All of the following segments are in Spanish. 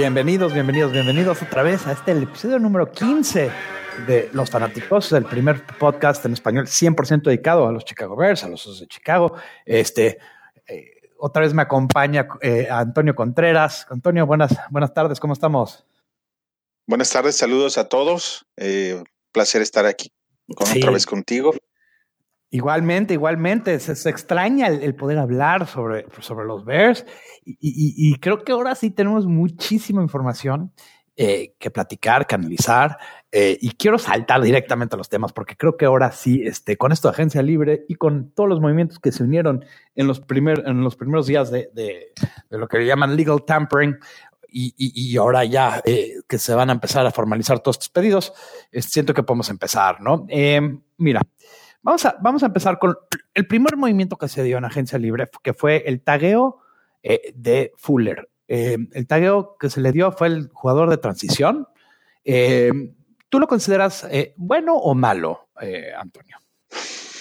Bienvenidos, bienvenidos, bienvenidos otra vez a este el episodio número 15 de Los Fanáticos, el primer podcast en español 100% dedicado a los Chicago Bears, a los Osos de Chicago. Este, eh, otra vez me acompaña eh, Antonio Contreras. Antonio, buenas, buenas tardes, ¿cómo estamos? Buenas tardes, saludos a todos. Eh, placer estar aquí otra vez contigo. Igualmente, igualmente, se, extraña el, poder hablar sobre, sobre los Bears y, creo que ahora sí tenemos muchísima información eh, que platicar, que analizar eh, y quiero saltar directamente a los temas porque creo que ahora sí, este, con esto de agencia libre y con todos los movimientos que se unieron en los, primer, en los primeros días de, de, lo que llaman legal tampering, y, y, ahora ya eh, que se van a empezar a formalizar todos estos pedidos, siento que podemos empezar, ¿no? mira, Vamos a, vamos a empezar con el primer movimiento que se dio en Agencia Libre, que fue el tagueo eh, de Fuller. Eh, el tagueo que se le dio fue el jugador de transición. Eh, ¿Tú lo consideras bueno o malo, Antonio?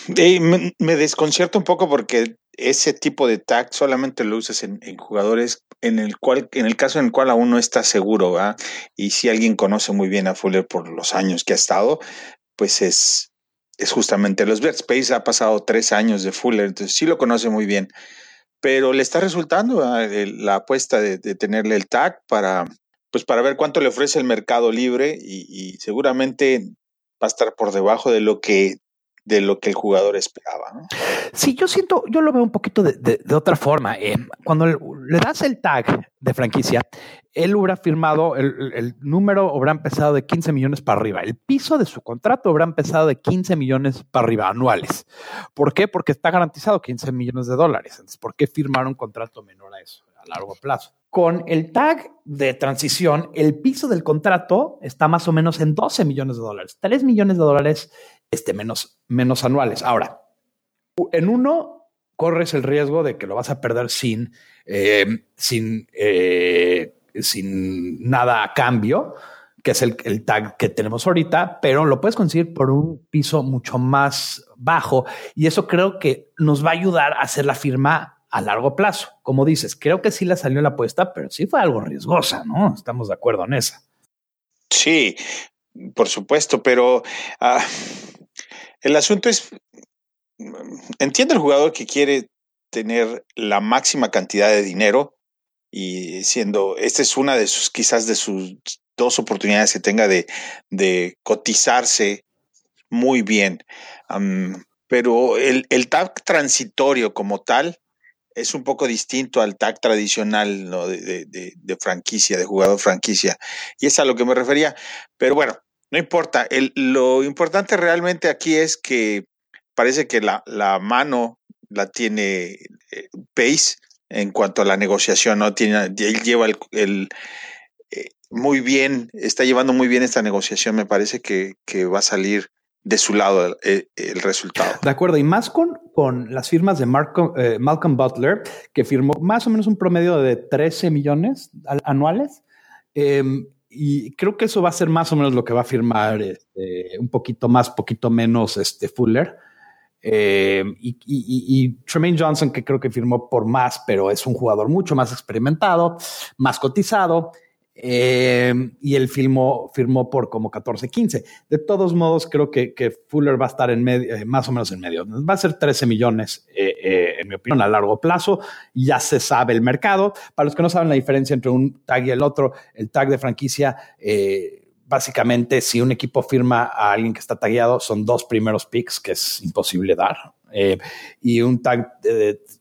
Me, me, desconcierta un poco porque ese tipo de tag solamente lo usas en, jugadores en el cual, en el caso en el cual aún no estás seguro, ¿va? Y si alguien conoce muy bien a Fuller por los años que ha estado, pues es, es justamente los. Space ha pasado tres años de Fuller, entonces sí lo conoce muy bien, pero le está resultando ah, la apuesta de, tenerle el tag para, pues para ver cuánto le ofrece el mercado libre y, y seguramente va a estar por debajo de lo que de lo que el jugador esperaba. ¿no? Sí, yo siento, yo lo veo un poquito de, otra forma. Eh, cuando le das el tag de franquicia, él hubiera firmado, el, número hubiera empezado de 15 millones para arriba. El piso de su contrato hubiera empezado de 15 millones para arriba anuales. ¿Por qué? Porque está garantizado 15 millones de dólares. Entonces, ¿por qué firmar un contrato menor a eso a largo plazo? Con el tag de transición, el piso del contrato está más o menos en 12 millones de dólares. 3 millones de dólares este, menos, menos anuales. Ahora, en uno corres el riesgo de que lo vas a perder sin, eh, sin, eh, sin nada a cambio, que es el, tag que tenemos ahorita, pero lo puedes conseguir por un piso mucho más bajo y eso creo que nos va a ayudar a hacer la firma a largo plazo. Como dices, creo que sí le salió la apuesta, pero sí fue algo riesgosa, ¿no? Estamos de acuerdo en esa. Sí, por supuesto, pero ah, el asunto es, entiende el jugador que quiere tener la máxima cantidad de dinero y siendo, esta es una de sus, quizás de sus dos oportunidades que tenga de, de cotizarse muy bien. pero el, el tag transitorio como tal es un poco distinto al tag tradicional ¿no? de, de, de, franquicia, de jugador franquicia. Y es a lo que me refería. Pero bueno, no importa. Lo importante realmente aquí es que parece que la, la mano la tiene eh, Pace en cuanto a la negociación, ¿no? Tiene, él lleva el, el eh, muy bien, está llevando muy bien esta negociación. Me parece que, que va a salir de su lado el, el, resultado. De acuerdo, y más con, con las firmas de Marco, eh, Malcolm Butler, que firmó más o menos un promedio de 13 millones anuales. Eh, y creo que eso va a ser más o menos lo que va a firmar este, un poquito más, poquito menos este Fuller. Eh, y, Tremaine Johnson, que creo que firmó por más, pero es un jugador mucho más experimentado, más cotizado. Eh, y él firmó, firmó por como 14, 15. De todos modos, creo que, Fuller va a estar en medio, eh, más o menos en medio. Va a ser 13 millones, eh, en mi opinión, a largo plazo. Ya se sabe el mercado. Para los que no saben la diferencia entre un tag y el otro, el tag de franquicia, básicamente, si un equipo firma a alguien que está tagueado, son dos primeros picks que es imposible dar. y un tag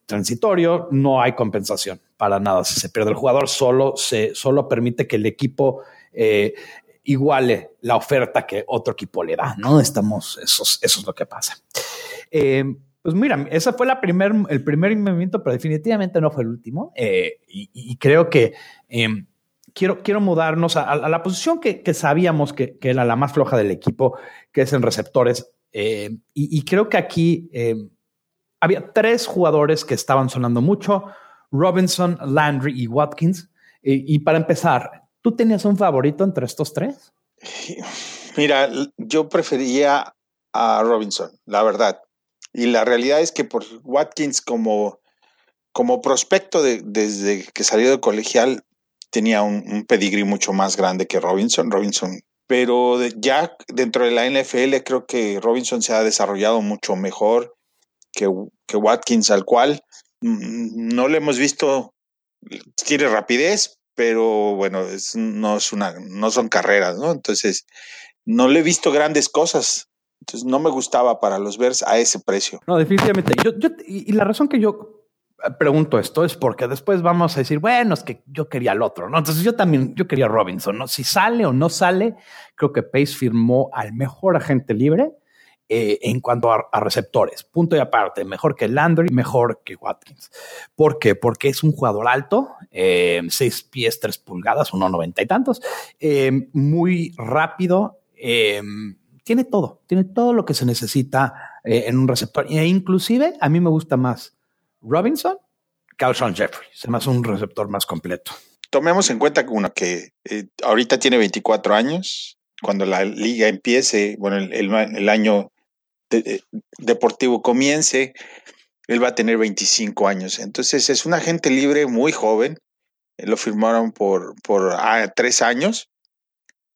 transitorio, no hay compensación para nada. Si se pierde el jugador, solo, se, solo permite que el equipo eh, iguale la oferta que otro equipo le da, ¿no? Estamos, eso, eso es lo que pasa. Eh, pues mira, ese fue la primer, el primer movimiento, pero definitivamente no fue el último. Eh, y, creo que em, quiero, quiero mudarnos a, la posición que, sabíamos que, era la más floja del equipo, que es en receptores. y, creo que aquí había tres jugadores que estaban sonando mucho. Robinson, Landry y Watkins. Y, para empezar, ¿tú tenías un favorito entre estos tres? Mira, yo prefería a Robinson, la verdad. Y la realidad es que por Watkins como, como prospecto de, desde que salió de colegial tenía un, un pedigrí mucho más grande que Robinson. Robinson pero ya dentro de la NFL creo que Robinson se ha desarrollado mucho mejor que, que Watkins, al cual no le hemos visto, tiene rapidez, pero bueno, es, no, es una, no son carreras, ¿no? Entonces, no le he visto grandes cosas. Entonces, no me gustaba para los Bears a ese precio. No, definitivamente. Yo, y la razón que yo pregunto esto es porque después vamos a decir, bueno, es que yo quería al otro, ¿no? Entonces yo también, yo quería Robinson, ¿no? Si sale o no sale, creo que Pace firmó al mejor agente libre eh, en cuanto a, receptores. Punto y aparte, mejor que Landry, mejor que Watkins. ¿Por qué? Porque es un jugador alto, eh, seis pies, tres pulgadas, uno noventa y tantos, eh, muy rápido, tiene todo, tiene todo lo que se necesita en un receptor. E inclusive a mí me gusta más Robinson que Jeffrey. Se me hace un receptor más completo. Tomemos en cuenta que uno que ahorita tiene 24 años, cuando la liga empiece, bueno, el, año deportivo comience, él va a tener 25 años. Entonces es un agente libre muy joven. Lo firmaron por, por ah, tres años.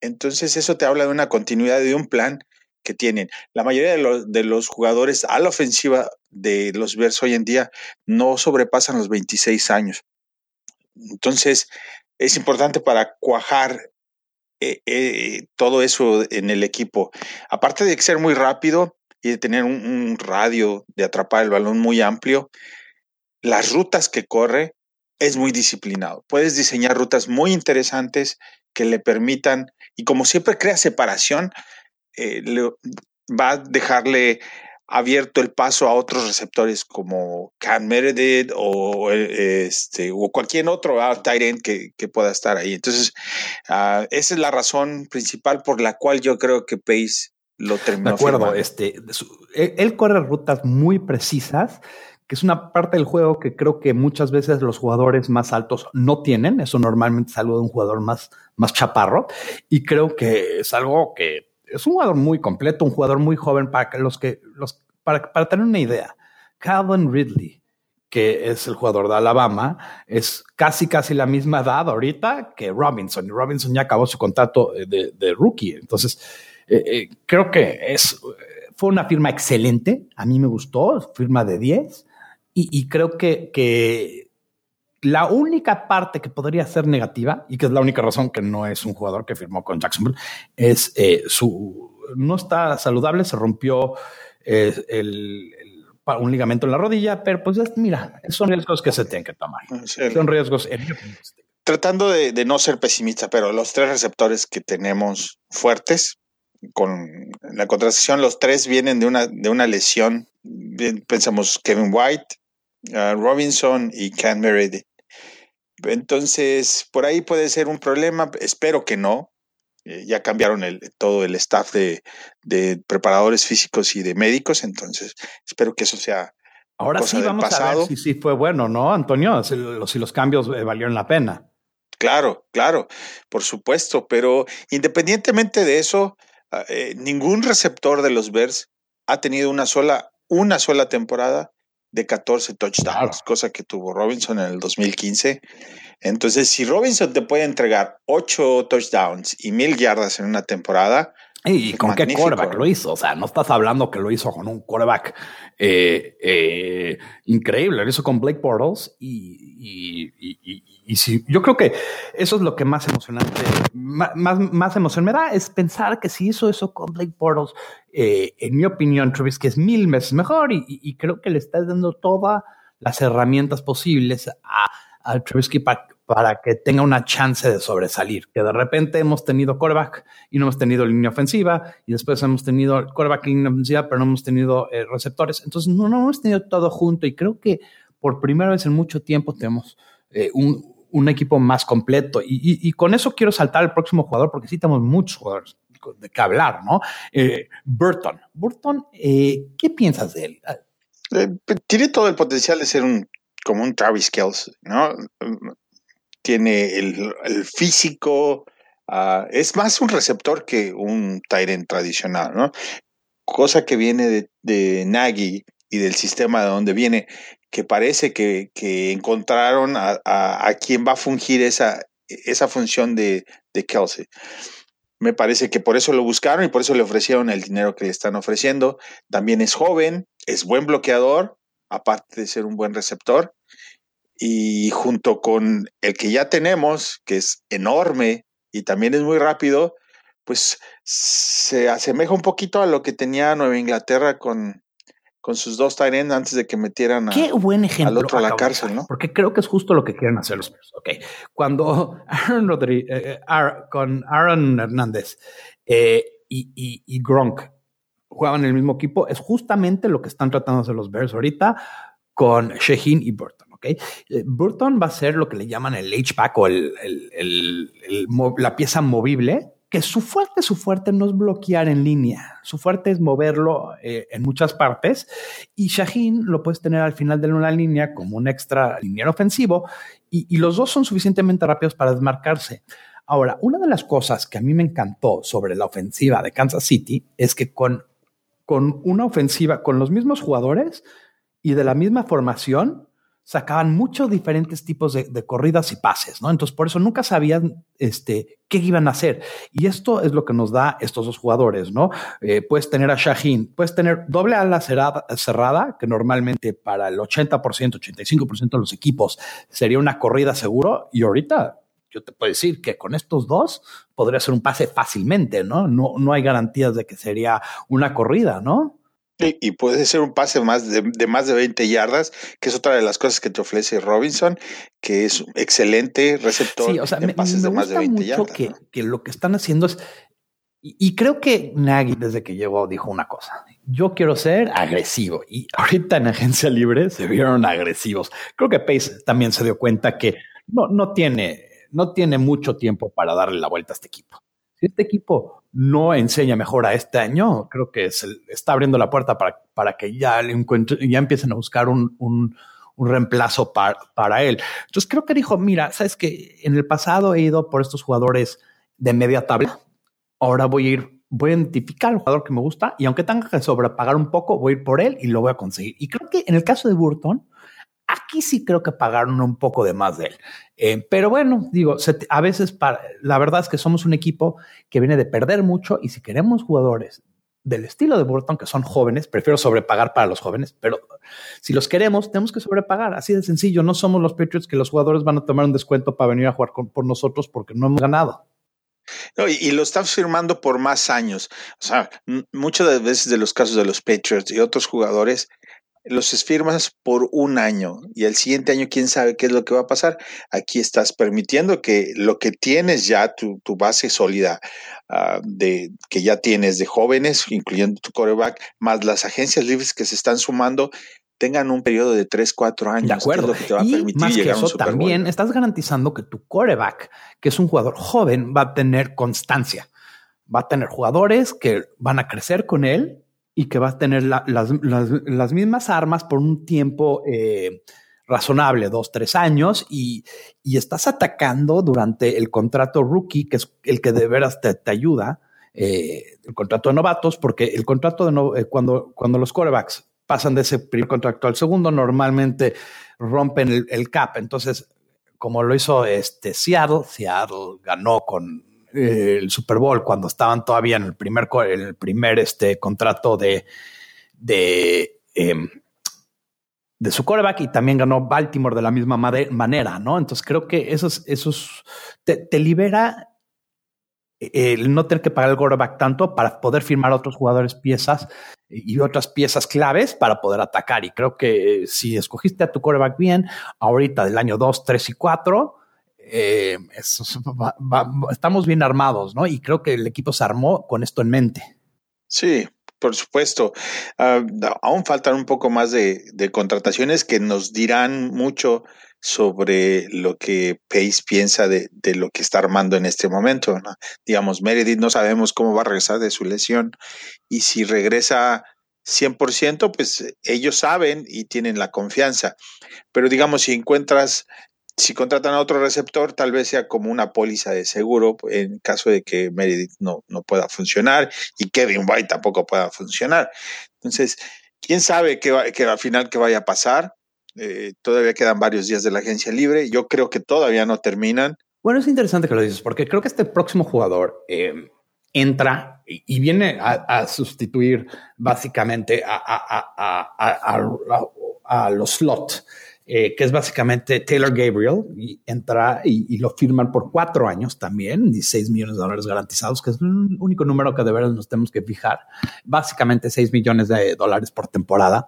Entonces eso te habla de una continuidad de un plan que tienen. La mayoría de los, de los jugadores a la ofensiva de los Bears hoy en día no sobrepasan los 26 años. Entonces, es importante para cuajar eh, eh, todo eso en el equipo. Aparte de ser muy rápido y de tener un, radio de atrapar el balón muy amplio, las rutas que corre es muy disciplinado. Puedes diseñar rutas muy interesantes que le permitan, y como siempre crea separación, eh, va a dejarle abierto el paso a otros receptores como Cam Meredith o, eh, este, o cualquier otro uh, que, que, pueda estar ahí. Entonces, uh, esa es la razón principal por la cual yo creo que Pace lo terminó. De acuerdo, este, él, él, corre rutas muy precisas, que es una parte del juego que creo que muchas veces los jugadores más altos no tienen. Eso normalmente es algo de un jugador más, más chaparro. Y creo que es algo que es un jugador muy completo, un jugador muy joven para que los que los para, para tener una idea. Calvin Ridley, que es el jugador de Alabama, es casi casi la misma edad ahorita que Robinson. Y Robinson ya acabó su contrato de, de rookie. Entonces, eh, eh, creo que es fue una firma excelente. A mí me gustó, firma de 10. Y, y creo que, que la única parte que podría ser negativa, y que es la única razón que no es un jugador que firmó con Jacksonville, es eh, su no está saludable, se rompió eh, el, un ligamento en la rodilla, pero pues mira, son riesgos que se tienen que tomar. Son riesgos. Tratando de, no ser pesimista, pero los tres receptores que tenemos fuertes con la contracción, los tres vienen de una, de una lesión. Pensamos Kevin White, uh, Robinson y Cam Meredith. Entonces, por ahí puede ser un problema, espero que no. Eh, ya cambiaron el, todo el staff de, preparadores físicos y de médicos, entonces espero que eso sea. Ahora sí vamos a ver si sí fue bueno, ¿no, Antonio? Si los, si los cambios eh, valieron la pena. Claro, claro, por supuesto, pero independientemente de eso, ah, eh, ningún receptor de los Bears ha tenido una sola, una sola temporada de 14 touchdowns, cosa que tuvo Robinson en el 2015. Entonces, si Robinson te puede entregar 8 touchdowns y mil yardas en una temporada. ¿Y con qué quarterback lo hizo? O sea, no estás hablando que lo hizo con un quarterback eh, eh, increíble, lo hizo con Blake Bortles y, y, si, yo creo que eso es lo que más emocionante, más, más emoción me da, es pensar que si hizo eso con Blake Bortles, eh, en mi opinión, que es mil veces mejor y, creo que le está dando todas las herramientas posibles a, a Trubisky para, para que tenga una chance de sobresalir. Que de repente hemos tenido quarterback y no hemos tenido línea ofensiva, y después hemos tenido quarterback y línea ofensiva, pero no hemos tenido eh, receptores. Entonces, no, no hemos tenido todo junto, y creo que por primera vez en mucho tiempo tenemos eh, un, equipo más completo. Y, con eso quiero saltar al próximo jugador, porque sí tenemos muchos jugadores de qué hablar, ¿no? Eh, Burton. Burton, ¿qué piensas de él? tiene todo el potencial de ser un como un Travis Kelce, ¿no? Tiene el, físico, ah, es más un receptor que un Tyrant tradicional, ¿no? Cosa que viene de, de Nagy y del sistema de donde viene, que parece que, encontraron a, a, quien va a fungir esa, esa función de, de Kelsey. Me parece que por eso lo buscaron y por eso le ofrecieron el dinero que le están ofreciendo. También es joven, es buen bloqueador, aparte de ser un buen receptor. Y junto con el que ya tenemos, que es enorme y también es muy rápido, pues se asemeja un poquito a lo que tenía Nueva Inglaterra con, con sus dos Tyren antes de que metieran Qué buen ejemplo al otro a la cárcel, ¿no? Porque creo que es justo lo que quieren hacer los Bears. Ok, cuando Aaron Rodríguez, eh, eh, con Aaron Hernández eh, y, y, Gronk jugaban en el mismo equipo, es justamente lo que están tratando de hacer los Bears ahorita con Shaheen y Burton. ¿Ok? Burton va a ser lo que le llaman el H-Pack o la pieza movible que su fuerte, su fuerte no es bloquear en línea, su fuerte es moverlo eh, en muchas partes y Shaheen lo puedes tener al final de una línea como un extra lineal ofensivo y, los dos son suficientemente rápidos para desmarcarse. Ahora, una de las cosas que a mí me encantó sobre la ofensiva de Kansas City es que con, con una ofensiva, con los mismos jugadores y de la misma formación, sacaban muchos diferentes tipos de, corridas y pases, ¿no? Entonces, por eso nunca sabían este, qué iban a hacer. Y esto es lo que nos da estos dos jugadores, ¿no? Eh, puedes tener a Shaheen, puedes tener doble ala cerrada, cerrada, que normalmente para el 80%, 85% de los equipos sería una corrida seguro, y ahorita yo te puedo decir que con estos dos podría ser un pase fácilmente, ¿no? No, no hay garantías de que sería una corrida, ¿no? Y, puede ser un pase más de, más de 20 yardas, que es otra de las cosas que te ofrece Robinson, que es un excelente receptor sí, o sea, pases de más de 20 yardas. Que, que lo que están haciendo es y, creo que Nagy, desde que llegó, dijo una cosa. Yo quiero ser agresivo. Y ahorita en agencia libre se vieron agresivos. Creo que Pace también se dio cuenta que no, no, tiene, no tiene mucho tiempo para darle la vuelta a este equipo. Si este equipo no enseña mejor a este año, creo que se está abriendo la puerta para, para que ya, le ya empiecen a buscar un, un, un reemplazo para, para él. Entonces creo que dijo, mira, sabes que en el pasado he ido por estos jugadores de media tabla, ahora voy a ir, voy a identificar al jugador que me gusta y aunque tenga que sobrepagar un poco, voy a ir por él y lo voy a conseguir. Y creo que en el caso de Burton, Aquí sí creo que pagaron un poco de más de él. Eh, pero bueno, digo, a veces para, la verdad es que somos un equipo que viene de perder mucho y si queremos jugadores del estilo de Burton, que son jóvenes, prefiero sobrepagar para los jóvenes, pero si los queremos, tenemos que sobrepagar. Así de sencillo, no somos los Patriots que los jugadores van a tomar un descuento para venir a jugar por nosotros porque no hemos ganado. y, lo están firmando por más años. O sea, muchas veces de los casos de los Patriots y otros jugadores los firmas por un año y el siguiente año quién sabe qué es lo que va a pasar. Aquí estás permitiendo que lo que tienes ya, tu, base sólida ah, de que ya tienes de jóvenes, incluyendo tu coreback, más las agencias libres que se están sumando, tengan un periodo de 3, 4 años. De acuerdo. Que y más que eso, también estás garantizando que tu coreback, que es un jugador joven, va a tener constancia. Va a tener jugadores que van a crecer con él y que vas a tener las, mismas armas por un tiempo eh, razonable, dos, tres años, y, estás atacando durante el contrato rookie, que es el que de veras te, ayuda, eh, el contrato de novatos, porque el contrato de eh, cuando, cuando los corebacks pasan de ese primer contrato al segundo, normalmente rompen el, el cap. Entonces, como lo hizo este Seattle, Seattle ganó con eh, el Super Bowl cuando estaban todavía en el primer, el primer este, contrato de, de, em, de su coreback y también ganó Baltimore de la misma manera, ¿no? Entonces creo que esos, esos te, libera el no tener que pagar el quarterback tanto para poder firmar a otros jugadores piezas y otras piezas claves para poder atacar. Y creo que si escogiste a tu quarterback bien, ahorita del año 2, 3 y 4, eh, estamos bien armados, ¿no? Y creo que el equipo se armó con esto en mente. Sí, por supuesto. Ah, aún faltan un poco más de, contrataciones que nos dirán mucho sobre lo que Pace piensa de, lo que está armando en este momento. Digamos, Meredith no sabemos cómo va a regresar de su lesión y si regresa 100%, pues ellos saben y tienen la confianza. Pero digamos, si encuentras si contratan a otro receptor, tal vez sea como una póliza de seguro en caso de que Meredith no, no pueda funcionar y Kevin White tampoco pueda funcionar. Entonces, quién sabe qué, va, al final qué vaya a pasar. Eh, todavía quedan varios días de la agencia libre. Yo creo que todavía no terminan. Bueno, es interesante que lo dices, porque creo que este próximo jugador eh, entra y, viene a, sustituir básicamente a, los slot, eh, que es básicamente Taylor Gabriel, y entra y, lo firman por cuatro años también, 16 millones de dólares garantizados, que es el único número que de verdad nos tenemos que fijar. Básicamente 6 millones de dólares por temporada.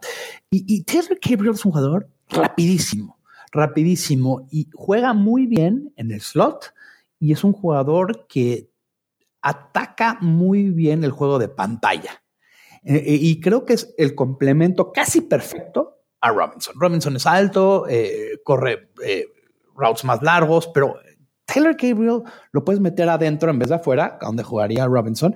Y, Taylor Gabriel es un jugador rapidísimo, rapidísimo y juega muy bien en el slot y es un jugador que ataca muy bien el juego de pantalla. Eh, eh, y creo que es el complemento casi perfecto a Robinson. Robinson es alto, eh, corre routes más largos, pero Taylor Gabriel lo puedes meter adentro en vez de afuera, donde jugaría Robinson.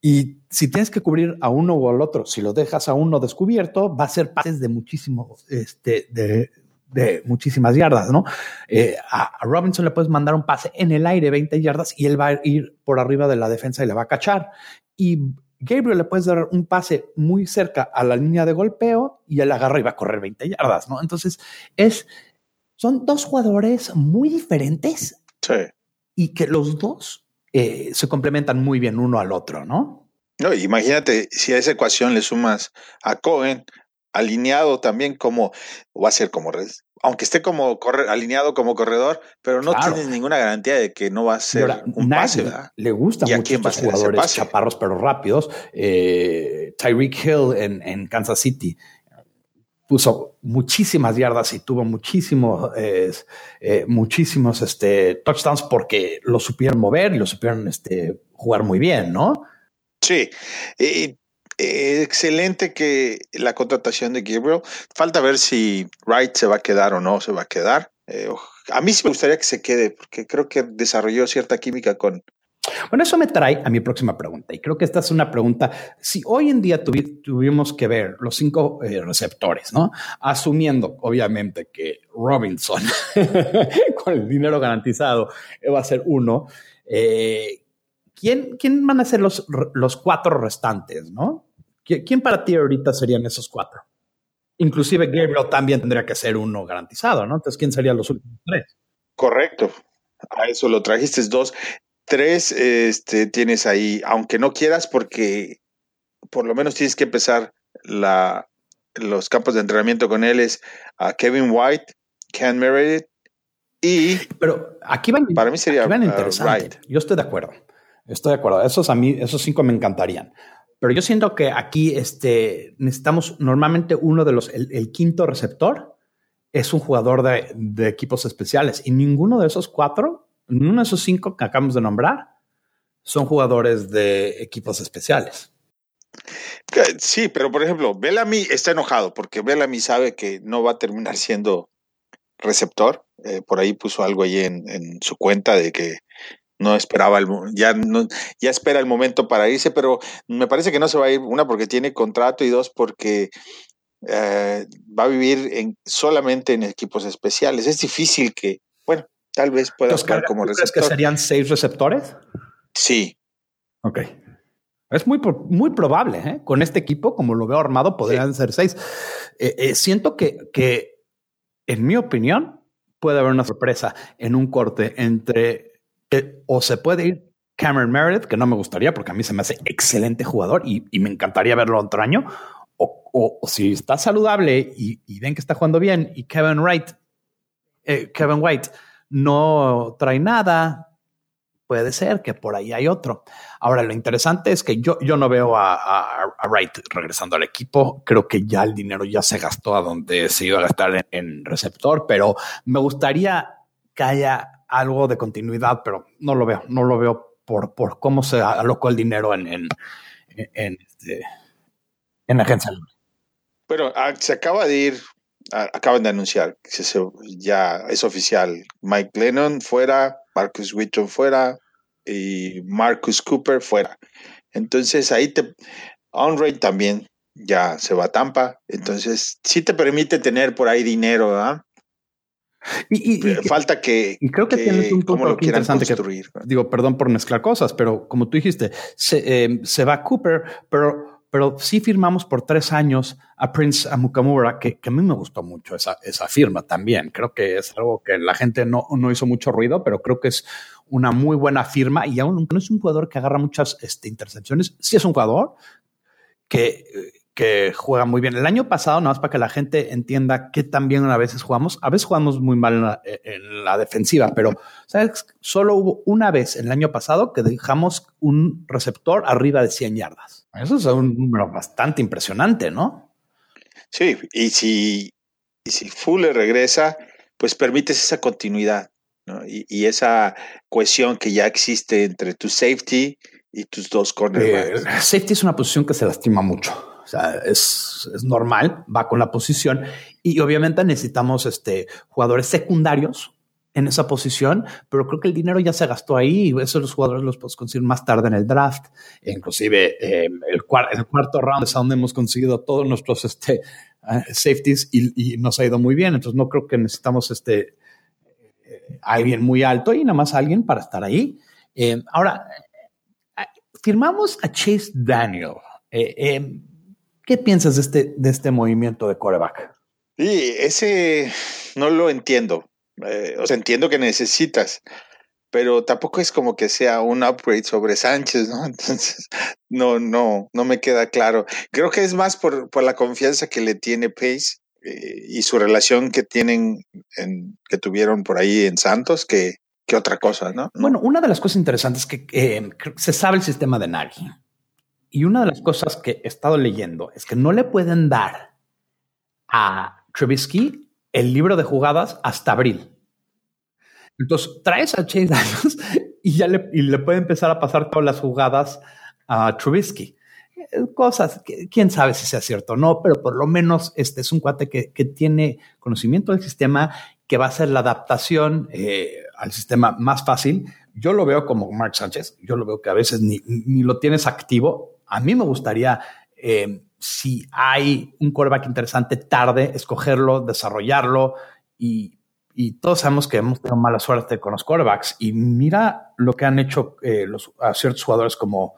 Y si tienes que cubrir a uno o al otro, si lo dejas a uno descubierto, va a ser pases de muchísimo, este, de, muchísimas yardas, ¿no? Eh, a, Robinson le puedes mandar un pase en el aire 20 yardas y él va a ir por arriba de la defensa y le va a cachar. Y Gabriel le puedes dar un pase muy cerca a la línea de golpeo y él agarra y va a correr 20 yardas, ¿no? Entonces, es, son dos jugadores muy diferentes. Sí. Y que los dos eh, se complementan muy bien uno al otro, ¿no? No, imagínate si a esa ecuación le sumas a Cohen, alineado también como, va a ser como, aunque esté como corre, alineado como corredor, pero no tiene ninguna garantía de que no va a ser un pase. Le gustan mucho estos jugadores chaparros pero rápidos. Eh, Tyreek Hill en, en, Kansas City puso muchísimas yardas y tuvo muchísimos, eh, muchísimos este, touchdowns porque lo supieron mover y lo supieron este, jugar muy bien, ¿no? Sí, y eh, excelente que la contratación de Gabriel. Falta ver si Wright se va a quedar o no se va a quedar. Eh, a mí sí me gustaría que se quede porque creo que desarrolló cierta química con... Bueno, eso me trae a mi próxima pregunta y creo que esta es una pregunta. Si hoy en día tuvimos que ver los cinco eh, receptores, ¿no? Asumiendo, obviamente, que Robinson con el dinero garantizado va a ser uno. ¿quién, ¿quién van a ser los, los cuatro restantes, no? ¿Quién para ti ahorita serían esos cuatro? Inclusive Gabriel también tendría que ser uno garantizado, ¿no? Entonces, ¿quién serían los últimos tres? Correcto. A eso lo trajiste dos. Tres este, tienes ahí, aunque no quieras, porque por lo menos tienes que empezar la, los campos de entrenamiento con él, es a Kevin White, Ken Meredith y... Pero aquí van, para mí sería van interesante. Yo estoy de acuerdo. Estoy de acuerdo. Esos a mí, esos cinco me encantarían. Pero yo siento que aquí este, necesitamos normalmente uno de los, el, quinto receptor es un jugador de, equipos especiales y ninguno de esos cuatro, ninguno de esos cinco que acabamos de nombrar, son jugadores de equipos especiales. Sí, pero por ejemplo, Bellamy está enojado porque Bellamy sabe que no va a terminar siendo receptor. Eh, por ahí puso algo ahí en, su cuenta de que no esperaba el, ya no, ya espera el momento para irse, pero me parece que no se va a ir una porque tiene contrato y dos porque eh, va a vivir en, solamente en equipos especiales. Es difícil que, bueno, tal vez pueda jugar como receptor. ¿Crees que serían seis receptores? Sí. Ok. Es muy, muy probable, ¿eh? Con este equipo, como lo veo armado, podrían ser seis. Eh, siento que, que, en mi opinión, puede haber una sorpresa en un corte entre o se puede ir Cameron Meredith, que no me gustaría porque a mí se me hace excelente jugador y, me encantaría verlo otro año. O, si está saludable y, ven que está jugando bien y Kevin Wright, eh, Kevin White no trae nada, puede ser que por ahí hay otro. Ahora, lo interesante es que yo, yo no veo a, Wright regresando al equipo. Creo que ya el dinero ya se gastó a donde se iba a gastar en receptor, pero me gustaría que haya algo de continuidad, pero no lo veo, no lo veo por, por cómo se alocó el dinero en, en, en, este, en agencia. Bueno, ah, se acaba de ir, acaban de anunciar, que ya es oficial, Mike Lennon fuera, Marcus Whitton fuera y Marcus Cooper fuera. Entonces ahí te, On también ya se va a Tampa, entonces sí te permite tener por ahí dinero, ¿verdad? Y, falta que, y creo que, tienes un punto interesante que digo, perdón por mezclar cosas, pero como tú dijiste, se, eh, se va Cooper, pero pero sí firmamos por tres años a Prince Amukamura, que, que a mí me gustó mucho esa, esa firma también. Creo que es algo que la gente no, no hizo mucho ruido, pero creo que es una muy buena firma. Y aún no es un jugador que agarra muchas este, intercepciones, sí es un jugador que, que juega muy bien. El año pasado, nada más para que la gente entienda que también a veces jugamos, a veces jugamos muy mal en la, defensiva, pero ¿sabes? solo hubo una vez en el año pasado que dejamos un receptor arriba de 100 yardas. Eso es un número bastante impresionante, ¿no? Sí, y si, y si Fuller regresa, pues permites esa continuidad y, esa cohesión que ya existe entre tu safety y tus dos cornerbacks. Eh, safety es una posición que se lastima mucho. O sea, es, es, normal, va con la posición y obviamente necesitamos este, jugadores secundarios en esa posición, pero creo que el dinero ya se gastó ahí y eso los jugadores los podemos conseguir más tarde en el draft. Inclusive eh, el, el, cuarto round es donde hemos conseguido todos nuestros este, eh, safeties y, nos ha ido muy bien. Entonces no creo que necesitamos este, alguien muy alto y nada más alguien para estar ahí. Eh, ahora, firmamos a Chase Daniel. Eh, eh, ¿Qué piensas de este, de este movimiento de coreback? Sí, ese no lo entiendo. o sea, entiendo que necesitas, pero tampoco es como que sea un upgrade sobre Sánchez, ¿no? Entonces, no, no, no me queda claro. Creo que es más por, por la confianza que le tiene Pace y su relación que tienen, en, que tuvieron por ahí en Santos, que, que otra cosa, ¿no? Bueno, una de las cosas interesantes que eh, se sabe el sistema de Nagy. Y una de las cosas que he estado leyendo es que no le pueden dar a Trubisky el libro de jugadas hasta abril. Entonces traes a Chase Daniels y ya le, y le puede empezar a pasar todas las jugadas a Trubisky cosas, que, quién sabe si sea cierto o no, pero por lo menos este es un cuate que, que tiene conocimiento del sistema, que va a hacer la adaptación eh, al sistema más fácil. Yo lo veo como Mark Sánchez, yo lo veo que a veces ni, ni lo tienes activo. A mí me gustaría, eh, si hay un coreback interesante, tarde, escogerlo, desarrollarlo y, y todos sabemos que hemos tenido mala suerte con los quarterbacks. Y mira lo que han hecho eh, los, a ciertos jugadores como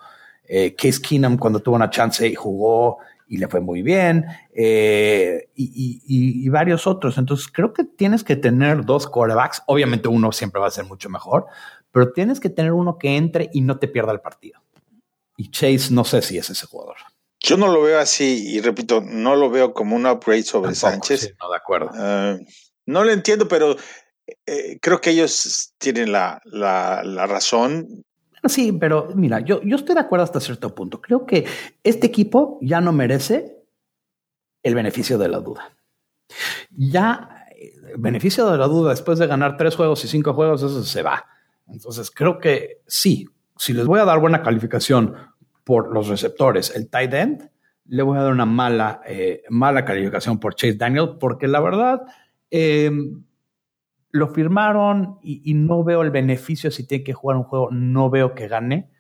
eh, Case Keenum cuando tuvo una chance y jugó y le fue muy bien, eh, y, varios otros. Entonces creo que tienes que tener dos quarterbacks. Obviamente uno siempre va a ser mucho mejor, pero tienes que tener uno que entre y no te pierda el partido. Y Chase no sé si es ese jugador. Yo no lo veo así y repito, no lo veo como un upgrade sobre Sánchez. no, de acuerdo. Ah, no lo entiendo, pero eh, creo que ellos tienen la, la, la razón Sí, pero mira, yo, yo estoy de acuerdo hasta cierto punto. Creo que este equipo ya no merece el beneficio de la duda. Ya el beneficio de la duda después de ganar tres juegos y cinco juegos, eso se va. Entonces creo que sí, si les voy a dar buena calificación por los receptores, el tight end, le voy a dar una mala, eh, mala calificación por Chase Daniel, porque la verdad, eh, lo firmaron y, no veo el beneficio si tiene que jugar un juego, no veo que gane.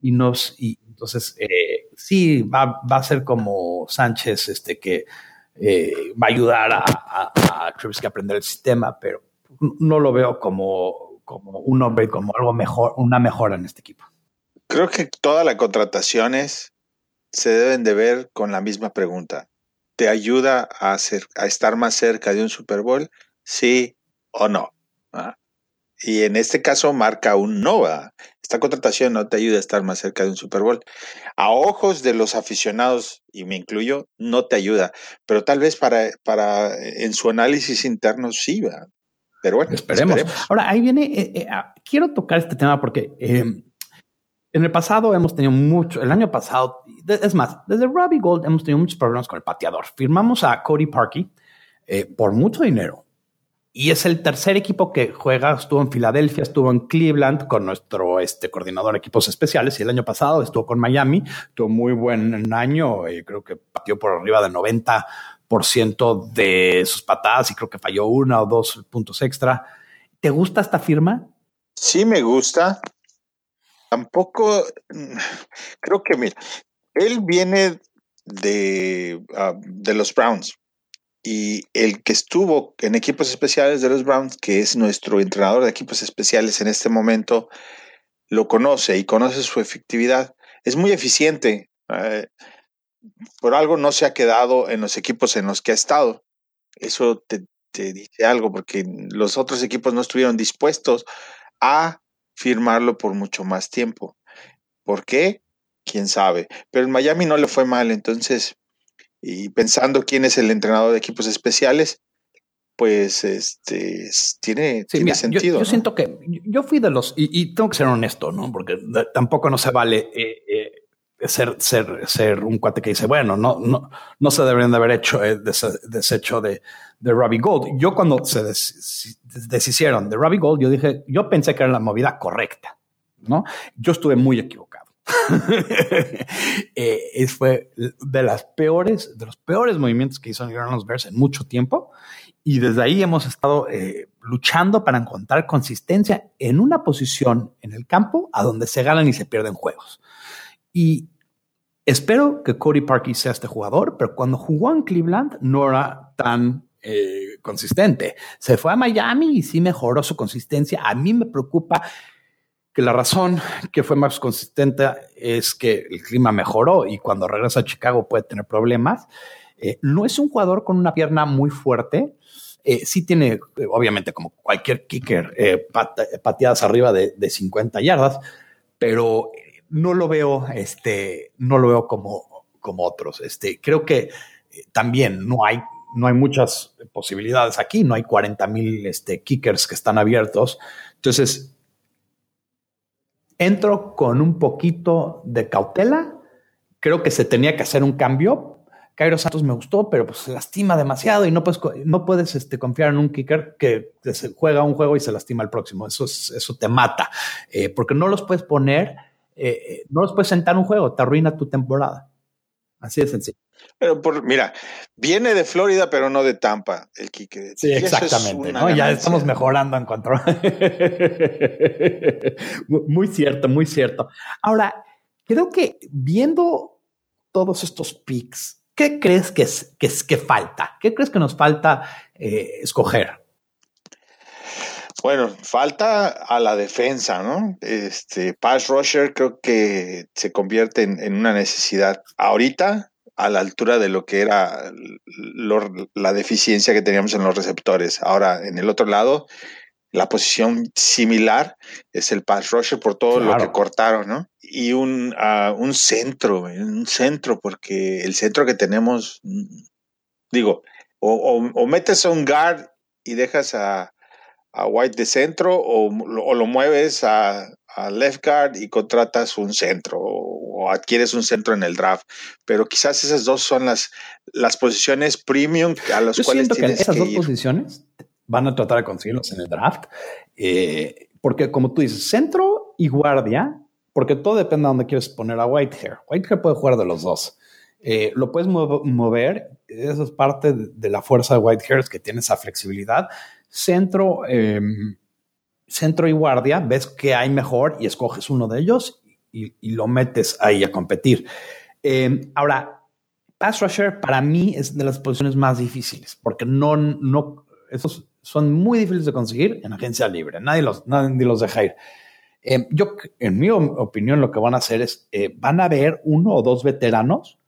Y, nos, y entonces eh, sí, va, va, a ser como Sánchez, este que eh, va a ayudar a, a, a a aprender el sistema, pero no lo veo como, como un hombre, como algo mejor, una mejora en este equipo. Creo que todas las contrataciones se deben de ver con la misma pregunta. ¿Te ayuda a, a estar más cerca de un Super Bowl? Sí o no. Y en este caso marca un no. Esta contratación no te ayuda a estar más cerca de un Super Bowl. A ojos de los aficionados, y me incluyo, no te ayuda. Pero tal vez para, para en su análisis interno sí va. Pero bueno, esperemos. Ahora, ahí viene, eh, eh, ah, quiero tocar este tema porque em, en el pasado hemos tenido mucho, el año pasado, es más, desde Robbie Gold hemos tenido muchos problemas con el pateador. Firmamos a Cody Parkey eh, por mucho dinero y es el tercer equipo que juega. Estuvo en Filadelfia, estuvo en Cleveland con nuestro este, coordinador de equipos especiales. Y el año pasado estuvo con Miami. Tuvo muy buen año. y creo que pateó por arriba del 90% de sus patadas y creo que falló una o dos puntos extra. ¿Te gusta esta firma? Sí, me gusta. Tampoco creo que, mira, él viene de, ah, de los Browns y el que estuvo en equipos especiales de los Browns, que es nuestro entrenador de equipos especiales en este momento, lo conoce y conoce su efectividad. Es muy eficiente. Eh, por algo no se ha quedado en los equipos en los que ha estado. Eso te, te dice algo, porque los otros equipos no estuvieron dispuestos a firmarlo por mucho más tiempo. ¿Por qué? Quién sabe. Pero en Miami no le fue mal, entonces, y pensando quién es el entrenador de equipos especiales, pues este tiene, tiene sentido. Yo, siento que yo fui de los, y, tengo que ser honesto, ¿no? Porque tampoco no se vale eh, eh, ser, ser, ser un cuate que dice, bueno, no, no, no se deberían de haber hecho eh, desecho de, de Robbie Gold. Yo cuando se deshicieron de Robbie Gold, yo dije, yo pensé que era la movida correcta, ¿no? Yo estuve muy equivocado. eh, fue de las peores, de los peores movimientos que hizo los Bears en mucho tiempo. Y desde ahí hemos estado eh, luchando para encontrar consistencia en una posición en el campo a donde se ganan y se pierden juegos. Y espero que Cody Parkey sea este jugador, pero cuando jugó en Cleveland no era tan eh, consistente. Se fue a Miami y sí mejoró su consistencia. A mí me preocupa que la razón que fue más consistente es que el clima mejoró y cuando regresa a Chicago puede tener problemas. Eh, no es un jugador con una pierna muy fuerte. Eh, sí tiene, obviamente, como cualquier kicker, eh, pateadas arriba de, 50 yardas, pero no lo veo, este, no lo veo como, como otros. Este, creo que también no hay, no hay muchas posibilidades aquí, no hay 40 mil este, kickers que están abiertos. Entonces, entro con un poquito de cautela. Creo que se tenía que hacer un cambio. Cairo Santos me gustó, pero pues se lastima demasiado y no puedes, no puedes este, confiar en un kicker que se juega un juego y se lastima el próximo. Eso, eso te mata, eh, porque no los puedes poner, eh, eh, no los puedes sentar un juego, te arruina tu temporada. Así de sencillo. Pero por, mira, viene de Florida, pero no de Tampa, el Quique. Sí, exactamente. Ya estamos mejorando en cuanto. muy cierto, muy cierto. Ahora, creo que viendo todos estos picks, ¿qué crees que, es, que, es, que falta? ¿Qué crees que nos falta eh, escoger? Bueno, falta a la defensa, ¿no? Este pass rusher creo que se convierte en, una necesidad ahorita a la altura de lo que era la deficiencia que teníamos en los receptores. Ahora, en el otro lado, la posición similar es el pass rusher por todo lo que cortaron, ¿no? Y un, uh, un centro, un centro, porque el centro que tenemos, digo, o, o metes a un guard y dejas a, a White de centro o, lo mueves a, left guard y contratas un centro o, adquieres un centro en el draft. Pero quizás esas dos son las, las posiciones premium a las cuales siento que esas dos posiciones van a tratar de conseguirlos en el draft. Eh, porque como tú dices, centro y guardia, porque todo depende de dónde quieres poner a Whitehair. Whitehair puede jugar de los dos. Eh, lo puedes mover, eso es parte de, la fuerza de Whitehair, que tiene esa flexibilidad, centro, em, centro y guardia, ves que hay mejor y escoges uno de ellos y, lo metes ahí a competir. Em, ahora, pass rusher para mí es de las posiciones más difíciles porque no, no, esos son muy difíciles de conseguir en agencia libre. Nadie los, nadie los deja ir. Em, yo, en mi opinión, lo que van a hacer es, eh, van a ver uno o dos veteranos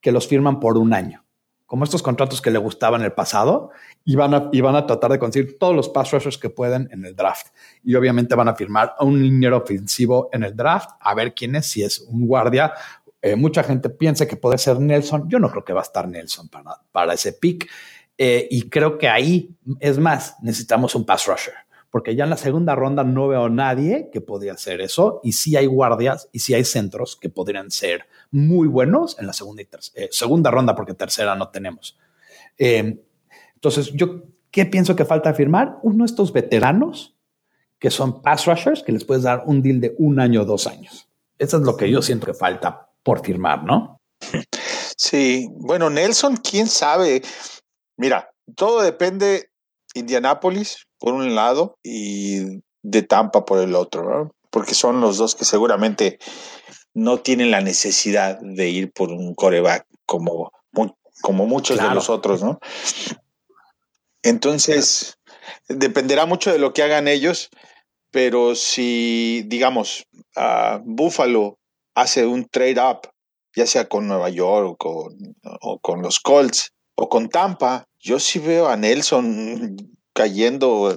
que los firman por un año como estos contratos que le gustaban en el pasado, y van a, y van a tratar de conseguir todos los pass rushers que pueden en el draft. Y obviamente van a firmar a un liniero ofensivo en el draft, a ver quién es, si es un guardia. Eh, mucha gente piensa que puede ser Nelson. Yo no creo que va a estar Nelson para, para ese pick. Eh, y creo que ahí, es más, necesitamos un pass rusher porque ya en la segunda ronda no veo a nadie que podría hacer eso. Y sí hay guardias y sí hay centros que podrían ser muy buenos en la segunda, y eh, segunda ronda, porque tercera no tenemos. Em, entonces, yo, ¿qué pienso que falta firmar? Uno de estos veteranos que son pass rushers, que les puedes dar un deal de un año o dos años. Eso es lo que yo siento que falta por firmar, ¿no? Sí, bueno, Nelson, quién sabe. Mira, todo depende Indianápolis por un lado y de Tampa por el otro, porque son los dos que seguramente no tienen la necesidad de ir por un coreback como, como muchos de los otros, ¿no? Entonces, dependerá mucho de lo que hagan ellos, pero si, digamos, Buffalo hace un trade up ya sea con Nueva York o con, o con los Colts o con Tampa, yo sí veo a Nelson cayendo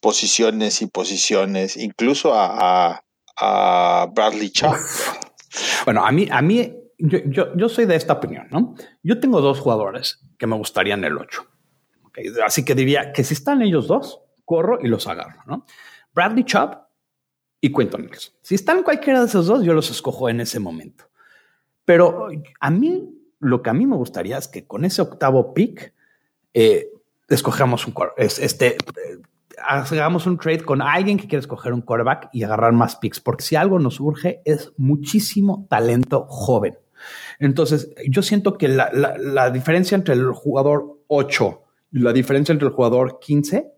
posiciones y posiciones, incluso a, a, Bradley Chubb. Bueno, a mí, a mí yo, yo, soy de esta opinión, ¿no? Yo tengo dos jugadores que me gustarían el 8. Así que diría que si están ellos dos, corro y los agarro, ¿no? Bradley Chubb y Quentin Nelson. Si están cualquiera de esos dos, yo los escojo en ese momento. Pero a mí, lo que a mí me gustaría es que con ese octavo pick, eh, escogemos un este, hagamos un trade con alguien que quiere escoger un quarterback y agarrar más picks, porque si algo nos urge es muchísimo talento joven. Entonces, yo siento que la, la diferencia entre el jugador 8 y la diferencia entre el jugador 15,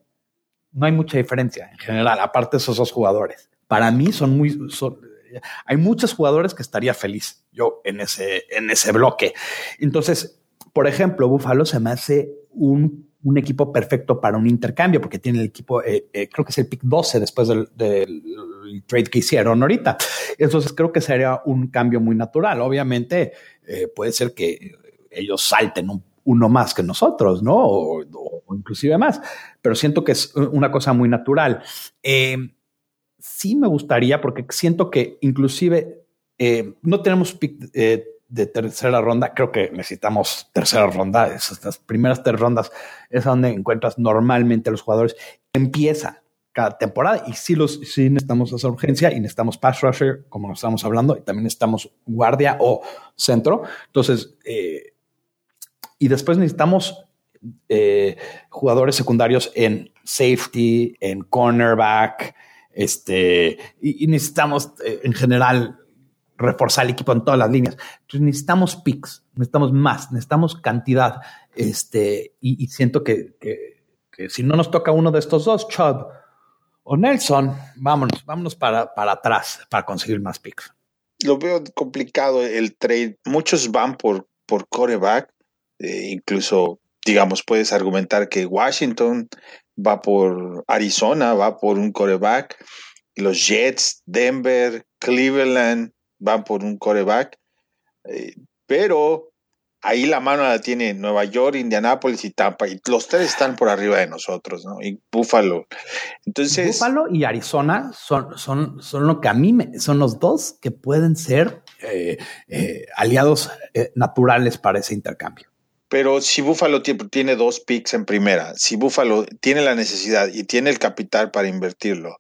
no hay mucha diferencia en general, aparte de esos dos jugadores. Para mí son muy, hay muchos jugadores que estaría feliz yo en ese, en ese bloque. Entonces, por ejemplo, Buffalo se me hace un, equipo perfecto para un intercambio porque tiene el equipo, eh, eh, creo que es el pick 12 después del, trade que hicieron ahorita. Entonces, creo que sería un cambio muy natural. Obviamente, eh, puede ser que ellos salten uno más que nosotros, ¿no? O, inclusive más, pero siento que es una cosa muy natural sí me gustaría, porque siento que inclusive no tenemos pick de tercera ronda, creo que necesitamos tercera ronda, esas primeras tres rondas es donde encuentras normalmente a los jugadores. Empieza cada temporada y sí, los, sí necesitamos esa urgencia y necesitamos pass rusher, como estamos hablando, y también necesitamos guardia o centro. Entonces, eh, y después necesitamos jugadores secundarios en safety, en cornerback, este, y, necesitamos eh, en general reforzar el equipo en todas las líneas. Entonces necesitamos picks, necesitamos más, necesitamos cantidad. Este, y, siento que, si no nos toca uno de estos dos, Chubb o Nelson, vámonos, vámonos para, para atrás para conseguir más picks. Lo veo complicado el trade. Muchos van por, por coreback, eh, incluso, digamos, puedes argumentar que Washington va por Arizona, va por un coreback. Los Jets, Denver, Cleveland van por un coreback. Eh, pero ahí la mano la tiene Nueva York, Indianápolis y Tampa. Y los tres están por arriba de nosotros, ¿no? Y Buffalo. Entonces. Buffalo y Arizona son, son, son lo que a mí me, son los dos que pueden ser eh, eh, aliados naturales para ese intercambio. Pero si Buffalo tiene dos picks en primera, si Buffalo tiene la necesidad y tiene el capital para invertirlo,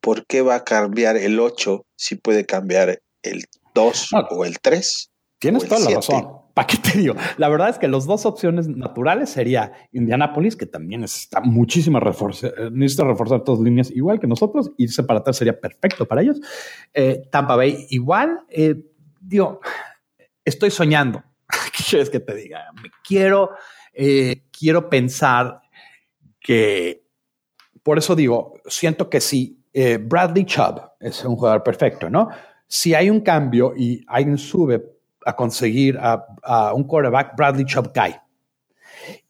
¿por qué va a cambiar el 8 si puede cambiar el 2 o el 3? Tienes toda la razón. ¿Para qué te digo? La verdad es que las dos opciones naturales sería Indianapolis, que también necesita muchísima reforzar, necesita reforzar todas líneas igual que nosotros, irse para atrás sería perfecto para ellos. Eh, Tampa Bay igual, eh, digo, estoy soñando ¿Qué quieres que te diga? Quiero, eh, quiero pensar que, por eso digo, siento que si eh, Bradley Chubb es un jugador perfecto, ¿no? Si hay un cambio y alguien sube a conseguir a, un quarterback, Bradley Chubb cae.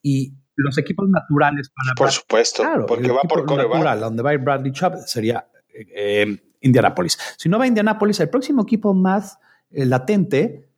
Y los equipos naturales para... Por supuesto, porque va por quarterback. Natural, donde va a ir Bradley Chubb sería eh, Indianapolis. Si no va a Indianapolis, el próximo equipo más latente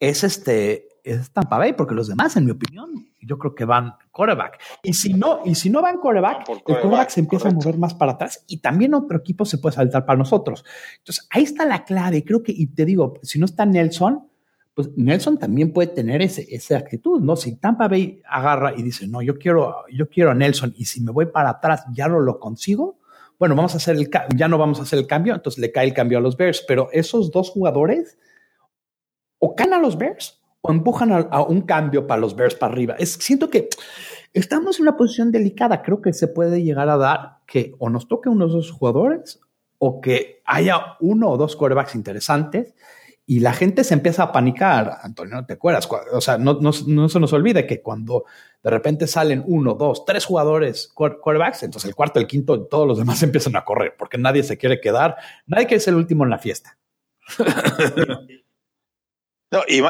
es este es Tampa Bay, porque los demás, en mi opinión, yo creo que van quarterback. Y si no, y si no van quarterback, el quarterback se empieza a mover más para atrás y también otro equipo se puede saltar para nosotros. Entonces, ahí está la clave. Creo que, y te digo, si no está Nelson, pues Nelson también puede tener ese, esa actitud, ¿no? Si Tampa Bay agarra y dice, no, yo quiero, yo quiero a Nelson y si me voy para atrás ya no lo consigo, bueno, vamos a hacer el, ya no vamos a hacer el cambio, entonces le cae el cambio a los Bears, pero esos dos jugadores o caen a los Bears o empujan a, un cambio para los Bears para arriba. Es, siento que estamos en una posición delicada. Creo que se puede llegar a dar que o nos toque uno de jugadores o que haya uno o dos quarterbacks interesantes y la gente se empieza a panicar. Antonio, ¿no te acuerdas? O sea, no, se nos olvide que cuando de repente salen uno, dos, tres jugadores quarterbacks, entonces el cuarto, el quinto, todos los demás empiezan a correr porque nadie se quiere quedar, nadie quiere ser el último en la fiesta. No, y,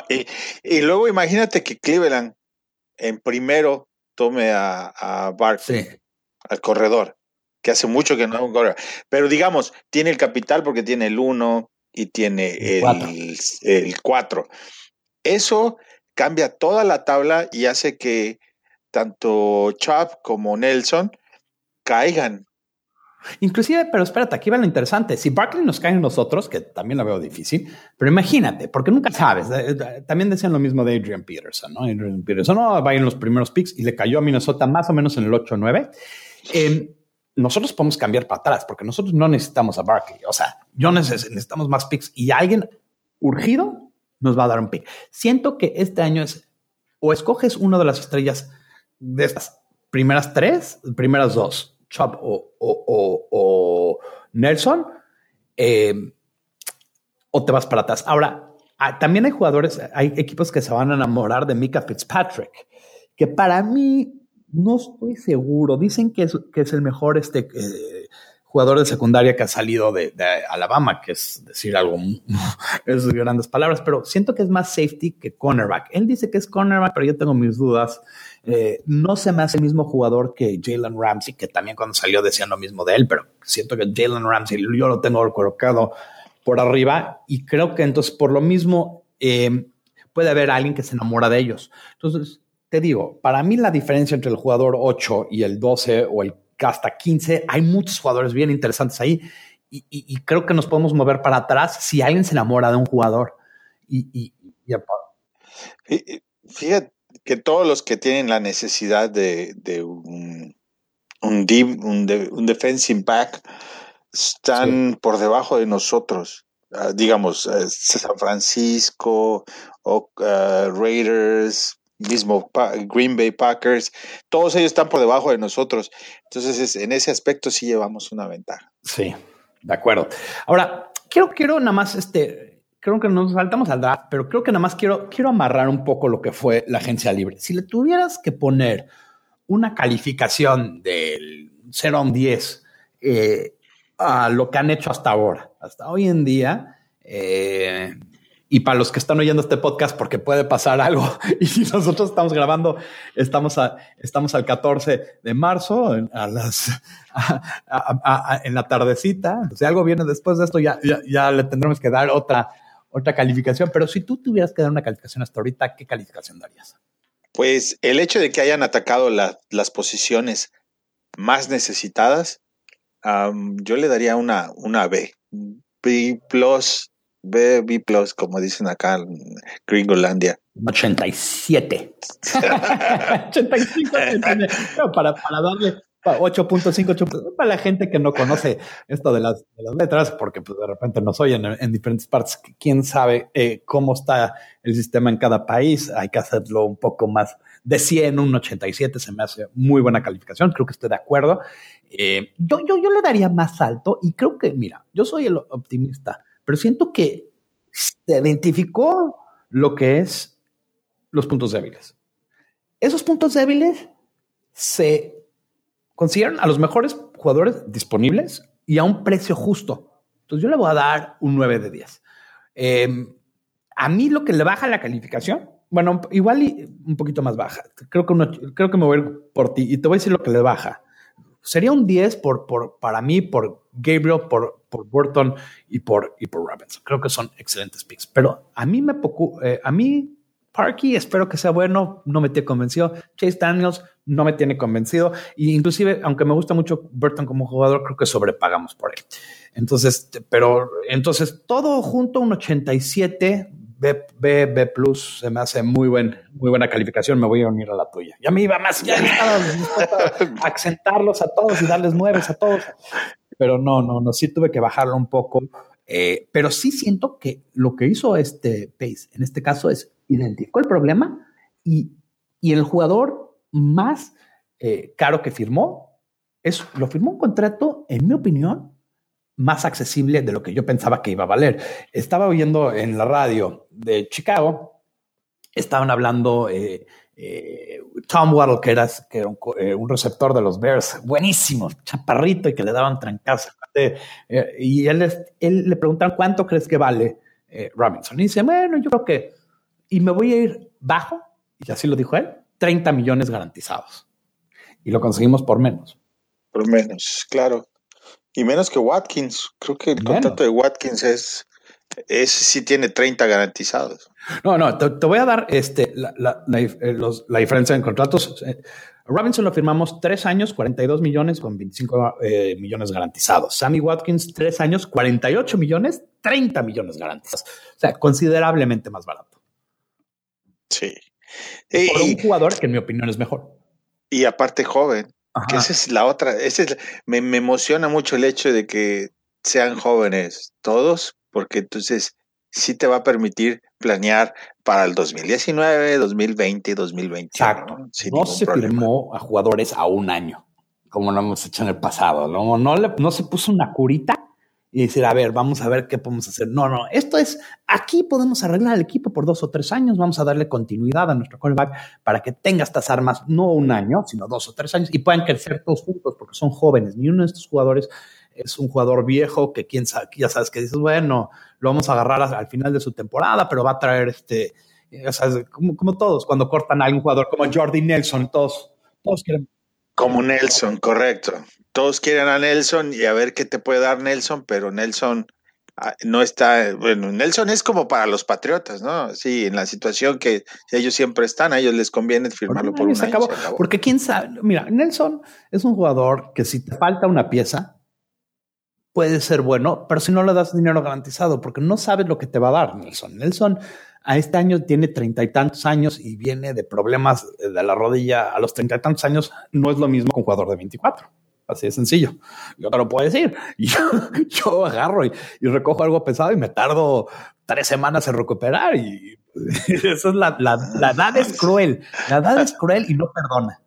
y, luego imagínate que Cleveland en primero tome a, a Barkley, al corredor, que hace mucho que no es un corredor. Pero digamos, tiene el capital porque tiene el uno y tiene el 4. Eso cambia toda la tabla y hace que tanto Chubb como Nelson caigan. Inclusive, pero espérate, aquí va lo interesante. Si Barkley nos cae en nosotros, que también lo veo difícil, pero imagínate, porque nunca sabes. Eh, eh, también decían lo mismo de Adrian Peterson, ¿no? Adrian Peterson no, va en los primeros picks y le cayó a Minnesota más o menos en el 8-9. Em, nosotros podemos cambiar para atrás porque nosotros no necesitamos a Barkley. O sea, yo necesitamos más picks y alguien urgido nos va a dar un pick. Siento que este año es o escoges una de las estrellas de estas primeras tres, primeras dos, Chop o, Nelson, eh, o te vas para atrás. Ahora, ah, también hay jugadores, hay equipos que se van a enamorar de Mika Fitzpatrick, que para mí no estoy seguro. Dicen que es, que es el mejor este, eh, jugador de secundaria que ha salido de, Alabama, que es decir algo, es grandes palabras, pero siento que es más safety que cornerback. Él dice que es cornerback, pero yo tengo mis dudas. Eh, no se me hace el mismo jugador que Jalen Ramsey, que también cuando salió decían lo mismo de él, pero siento que Jalen Ramsey yo lo tengo colocado por arriba y creo que entonces por lo mismo eh, puede haber alguien que se enamora de ellos. Entonces, te digo, para mí la diferencia entre el jugador 8 y el 12 o el hasta 15, hay muchos jugadores bien interesantes ahí y, creo que nos podemos mover para atrás si alguien se enamora de un jugador. Y, Fíjate que todos los que tienen la necesidad de, un, un, deep, un, defensive back están por debajo de nosotros. Ah, digamos, eh, San Francisco, o, ah, Raiders, mismo Green Bay Packers, todos ellos están por debajo de nosotros. Entonces, en ese aspecto sí llevamos una ventaja. Sí, de acuerdo. Ahora, quiero, quiero nada más, este, creo que nos saltamos al draft, pero creo que nada más quiero, quiero amarrar un poco lo que fue la agencia libre. Si le tuvieras que poner una calificación del 0 a un 10 eh, a lo que han hecho hasta ahora, hasta hoy en día, eh, y para los que están oyendo este podcast, porque puede pasar algo, y si nosotros estamos grabando, estamos, a, estamos al 14 de marzo, a las, en la tardecita, si algo viene después de esto, ya, ya, le tendremos que dar otra, otra calificación, pero si tú tuvieras que dar una calificación hasta ahorita, ¿qué calificación darías? Pues el hecho de que hayan atacado las posiciones más necesitadas, yo le daría una, una B. B plus B, B plus, como dicen acá en Gringolandia. 87. 85. para, para darle 8.5, para la gente que no conoce esto de las, letras, porque pues, de repente nos oyen en, diferentes partes, quién sabe eh, cómo está el sistema en cada país, hay que hacerlo un poco más de 100, un 87 se me hace muy buena calificación, creo que estoy de acuerdo. Eh, yo, yo, yo le daría más alto y creo que, mira, yo soy el optimista pero siento que se identificó lo que es los puntos débiles. Esos puntos débiles se consiguieron a los mejores jugadores disponibles y a un precio justo. Entonces yo le voy a dar un 9 de 10. Em, a mí lo que le baja la calificación, bueno, igual y un poquito más baja. Creo que, creo que me voy por ti y te voy a decir lo que le baja sería un 10 por, por, para mí, por Gabriel, por, por Burton y por, y por Robinson. Creo que son excelentes picks. Pero a mí me poco, eh, a mí Parky espero que sea bueno, no me tiene convencido. Chase Daniels no me tiene convencido. Y inclusive, aunque me gusta mucho Burton como jugador, creo que sobrepagamos por él. Entonces, pero entonces todo junto un 87 B, B, B plus se me hace muy buen, muy buena calificación. Me voy a unir a la tuya. Ya me iba más, ya estaba acentarlos a todos y darles nueves a todos. Pero no, no, no, sí tuve que bajarlo un poco. Eh, pero sí siento que lo que hizo este Pace en este caso es identificó el problema y, y el jugador más eh, caro que firmó es lo firmó un contrato, en mi opinión, más accesible de lo que yo pensaba que iba a valer. Estaba oyendo en la radio de Chicago, estaban hablando eh, eh, Tom Waddle, que era, que era eh, un, receptor de los Bears, buenísimo, chaparrito y que le daban trancas. y él, él le preguntan cuánto crees que vale Robinson. Y dice, bueno, yo creo que, y me voy a ir bajo, y así lo dijo él, 30 millones garantizados. Y lo conseguimos por menos. Por menos, claro. Y menos que Watkins. Creo que el contrato de Watkins es, Ese sí tiene 30 garantizados. No, no, te, voy a dar este, la, la, eh, diferencia en contratos. Eh, Robinson lo firmamos tres años, 42 millones con 25 eh, millones garantizados. Sammy Watkins, tres años, 48 millones, 30 millones garantizados. O sea, considerablemente más barato. Sí. Por un jugador que en mi opinión es mejor. Y aparte joven. Que esa es la otra. Ese es, me, me emociona mucho el hecho de que sean jóvenes todos, porque entonces sí te va a permitir planear para el 2019, 2020, 2021. Exacto. no se firmó a jugadores a un año, como lo hemos hecho en el pasado. No, no, no se puso una curita y decir, a ver, vamos a ver qué podemos hacer. No, no, esto es, aquí podemos arreglar el equipo por dos o tres años, vamos a darle continuidad a nuestro callback para que tenga estas armas, no un año, sino dos o tres años y puedan crecer todos juntos porque son jóvenes. Ni uno de estos jugadores es un jugador viejo que quién sabe, ya sabes que dices, bueno, lo vamos a agarrar al final de su temporada, pero va a traer este, ya sabes, como, todos, cuando cortan a algún jugador como Jordi Nelson, todos, todos quieren. Como Nelson, correcto. Todos quieren a Nelson y a ver qué te puede dar Nelson, pero Nelson ah, no está, bueno, Nelson es como para los patriotas, ¿no? Sí, en la situación que ellos siempre están, a ellos les conviene firmarlo por un año, Porque quién sabe, mira, Nelson es un jugador que si te falta una pieza, puede ser bueno, pero si no le das dinero garantizado, porque no sabes lo que te va a dar Nelson. Nelson a este año tiene treinta y tantos años y viene de problemas de la rodilla. A los treinta y tantos años no es lo mismo que un jugador de 24. Así de sencillo. Yo te lo puedo decir. Yo, yo agarro y, recojo algo pesado y me tardo tres semanas en recuperar. Y eso es la, la, la edad es cruel. La edad es cruel y no perdona.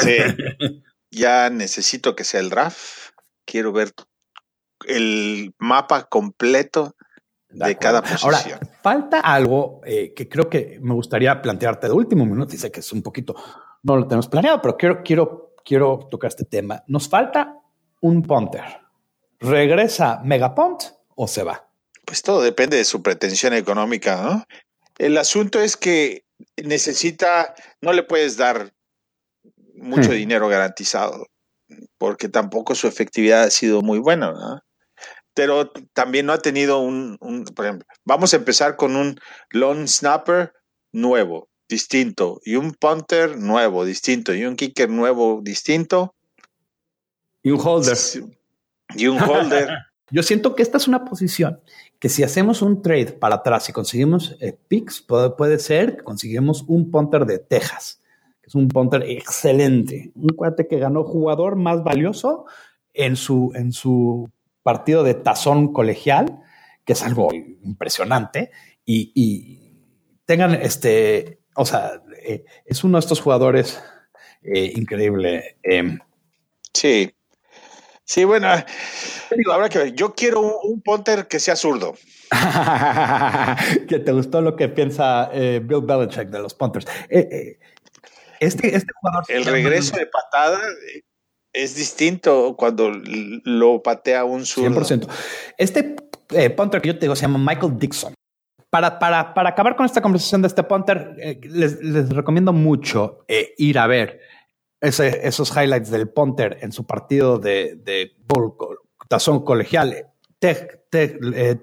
Sí. Ya necesito que sea el draft. Quiero ver el mapa completo de, cada posición. Ahora, falta algo eh, que creo que me gustaría plantearte de último minuto. Dice que es un poquito, no lo tenemos planeado, pero quiero, quiero, quiero tocar este tema. Nos falta un punter. ¿Regresa Megapont o se va? Pues todo depende de su pretensión económica, ¿no? El asunto es que necesita, no le puedes dar mucho hmm. dinero garantizado, porque tampoco su efectividad ha sido muy buena, ¿no? Pero también no ha tenido un, por ejemplo, vamos a empezar con un long snapper nuevo, distinto, y un punter nuevo, distinto, y un kicker nuevo, distinto. Y un holder. Y un holder. Yo siento que esta es una posición que si hacemos un trade para atrás y conseguimos eh, picks, puede, ser que conseguimos un punter de Texas, que es un punter excelente, un cuate que ganó jugador más valioso en su, en su partido de tazón colegial, que es algo impresionante, y, tengan este, o sea, eh, es uno de estos jugadores eh, increíble. Em. sí. Sí, bueno, habrá que ver. Yo quiero un, punter que sea zurdo. que te gustó lo que piensa eh, Bill Belichick de los punters. este, este jugador. El regreso de patada es distinto cuando lo patea un zurdo. 100%. Este eh, punter que yo te digo se llama Michael Dixon. Para, para, para acabar con esta conversación de este punter, eh, les, recomiendo mucho eh, ir a ver esos highlights del punter en su partido de, de tazón colegial.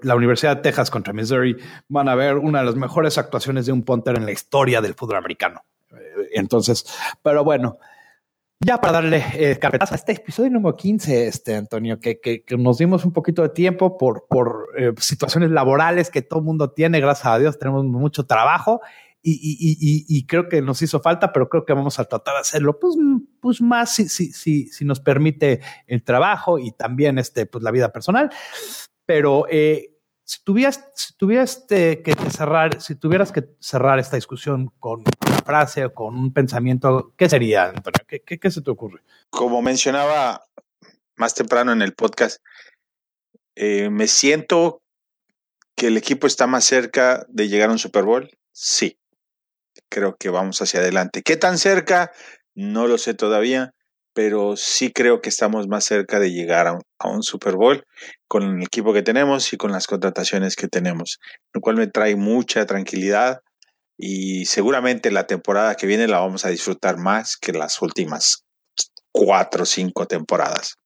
la Universidad de Texas contra Missouri van a ver una de las mejores actuaciones de un punter en la historia del fútbol americano. Entonces, pero bueno, ya para darle eh, carpetazo a este episodio número 15, este, Antonio, que, que, nos dimos un poquito de tiempo por, por eh, situaciones laborales que todo el mundo tiene, gracias a Dios, tenemos mucho trabajo y, y, y, creo que nos hizo falta, pero creo que vamos a tratar de hacerlo pues, pues más si, si, si, si nos permite el trabajo y también este, pues, la vida personal. Pero eh, si tuvieras, si tuvieras que cerrar, si tuvieras que cerrar esta discusión con frase o con un pensamiento, ¿qué sería, Antonio? ¿Qué, se te ocurre? Como mencionaba más temprano en el podcast, eh, me siento que el equipo está más cerca de llegar a un Super Bowl. Sí, creo que vamos hacia adelante. ¿Qué tan cerca? No lo sé todavía, pero sí creo que estamos más cerca de llegar a un, Super Bowl con el equipo que tenemos y con las contrataciones que tenemos, lo cual me trae mucha tranquilidad y seguramente la temporada que viene la vamos a disfrutar más que las últimas cuatro o cinco temporadas.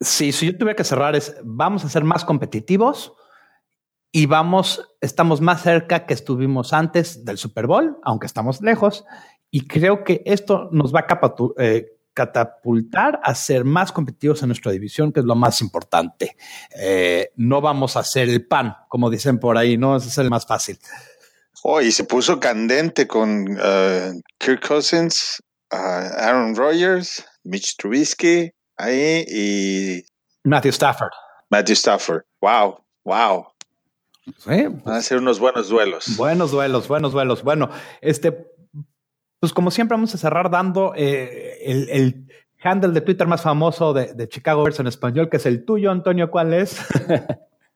Sí, si yo tuviera que cerrar es, vamos a ser más competitivos y vamos, estamos más cerca que estuvimos antes del Super Bowl, aunque estamos lejos. Y creo que esto nos va a eh, catapultar a ser más competitivos en nuestra división, que es lo más importante. Eh, no vamos a hacer el pan, como dicen por ahí, no es el más fácil. Oh, y se puso candente con uh, Kirk Cousins, uh, Aaron Rodgers, Mitch Trubisky, ahí y Matthew Stafford. Matthew Stafford. Wow, wow. Van a ser unos buenos duelos. Buenos duelos, buenos duelos. Bueno, este, pues como siempre vamos a cerrar dando eh, el, handle de Twitter más famoso de, Chicago Bears en español, que es el tuyo, Antonio. ¿Cuál es?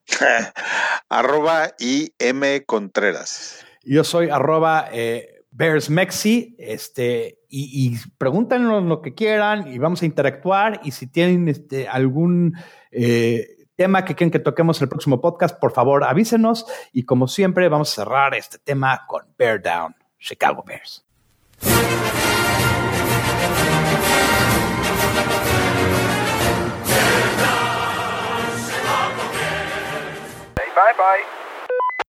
arroba IM Contreras. Yo soy arroba eh, Bears Mexi, este, y, y, pregúntenos lo que quieran y vamos a interactuar. Y si tienen este, algún eh, tema que quieren que toquemos el próximo podcast, por favor avísenos. Y como siempre, vamos a cerrar este tema con Bear Down, Chicago Bears. Bye bye.